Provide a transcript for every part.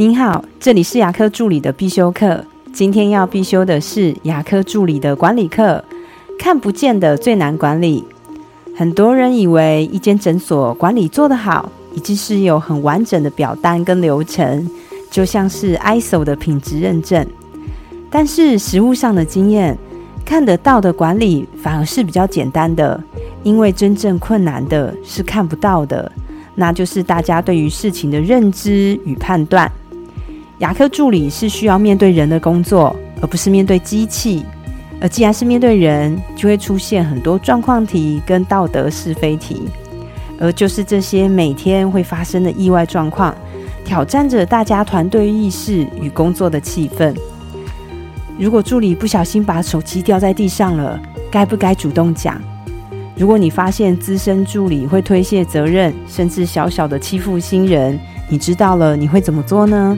您好，这里是牙科助理的必修课。今天要必修的是牙科助理的管理课，看不见的最难管理。很多人以为一间诊所管理做得好，已经是有很完整的表单跟流程，就像是 ISO 的品质认证。但是实物上的经验，看得到的管理反而是比较简单的，因为真正困难的是看不到的，那就是大家对于事情的认知与判断。牙科助理是需要面对人的工作，而不是面对机器。而既然是面对人，就会出现很多状况题跟道德是非题，而就是这些每天会发生的意外状况，挑战着大家团队意识与工作的气氛。如果助理不小心把手机掉在地上了，该不该主动讲？如果你发现资深助理会推卸责任，甚至小小的欺负新人，你知道了，你会怎么做呢？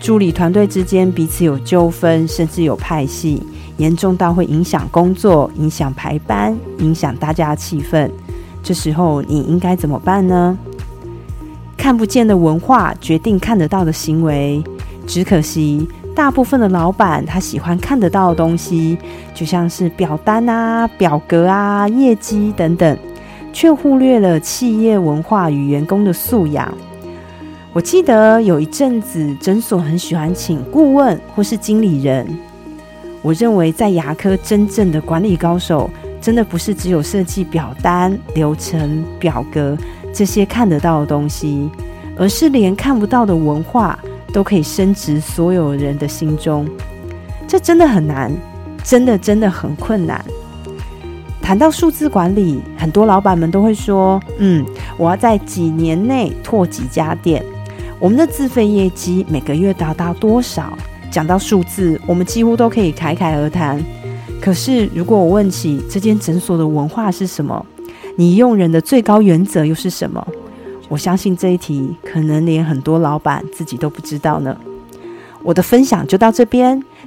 助理团队之间彼此有纠纷，甚至有派系，严重到会影响工作、影响排班、影响大家的气氛。这时候你应该怎么办呢？看不见的文化决定看得到的行为，只可惜大部分的老板他喜欢看得到的东西，就像是表单啊、表格啊、业绩等等，却忽略了企业文化与员工的素养。我记得有一阵子，诊所很喜欢请顾问或是经理人。我认为，在牙科真正的管理高手，真的不是只有设计表单、流程、表格这些看得到的东西，而是连看不到的文化都可以升值所有人的心中。这真的很难，真的真的很困难。谈到数字管理，很多老板们都会说：“嗯，我要在几年内拓几家店。”我们的自费业绩每个月达到多少？讲到数字，我们几乎都可以侃侃而谈。可是，如果我问起这间诊所的文化是什么，你用人的最高原则又是什么？我相信这一题可能连很多老板自己都不知道呢。我的分享就到这边。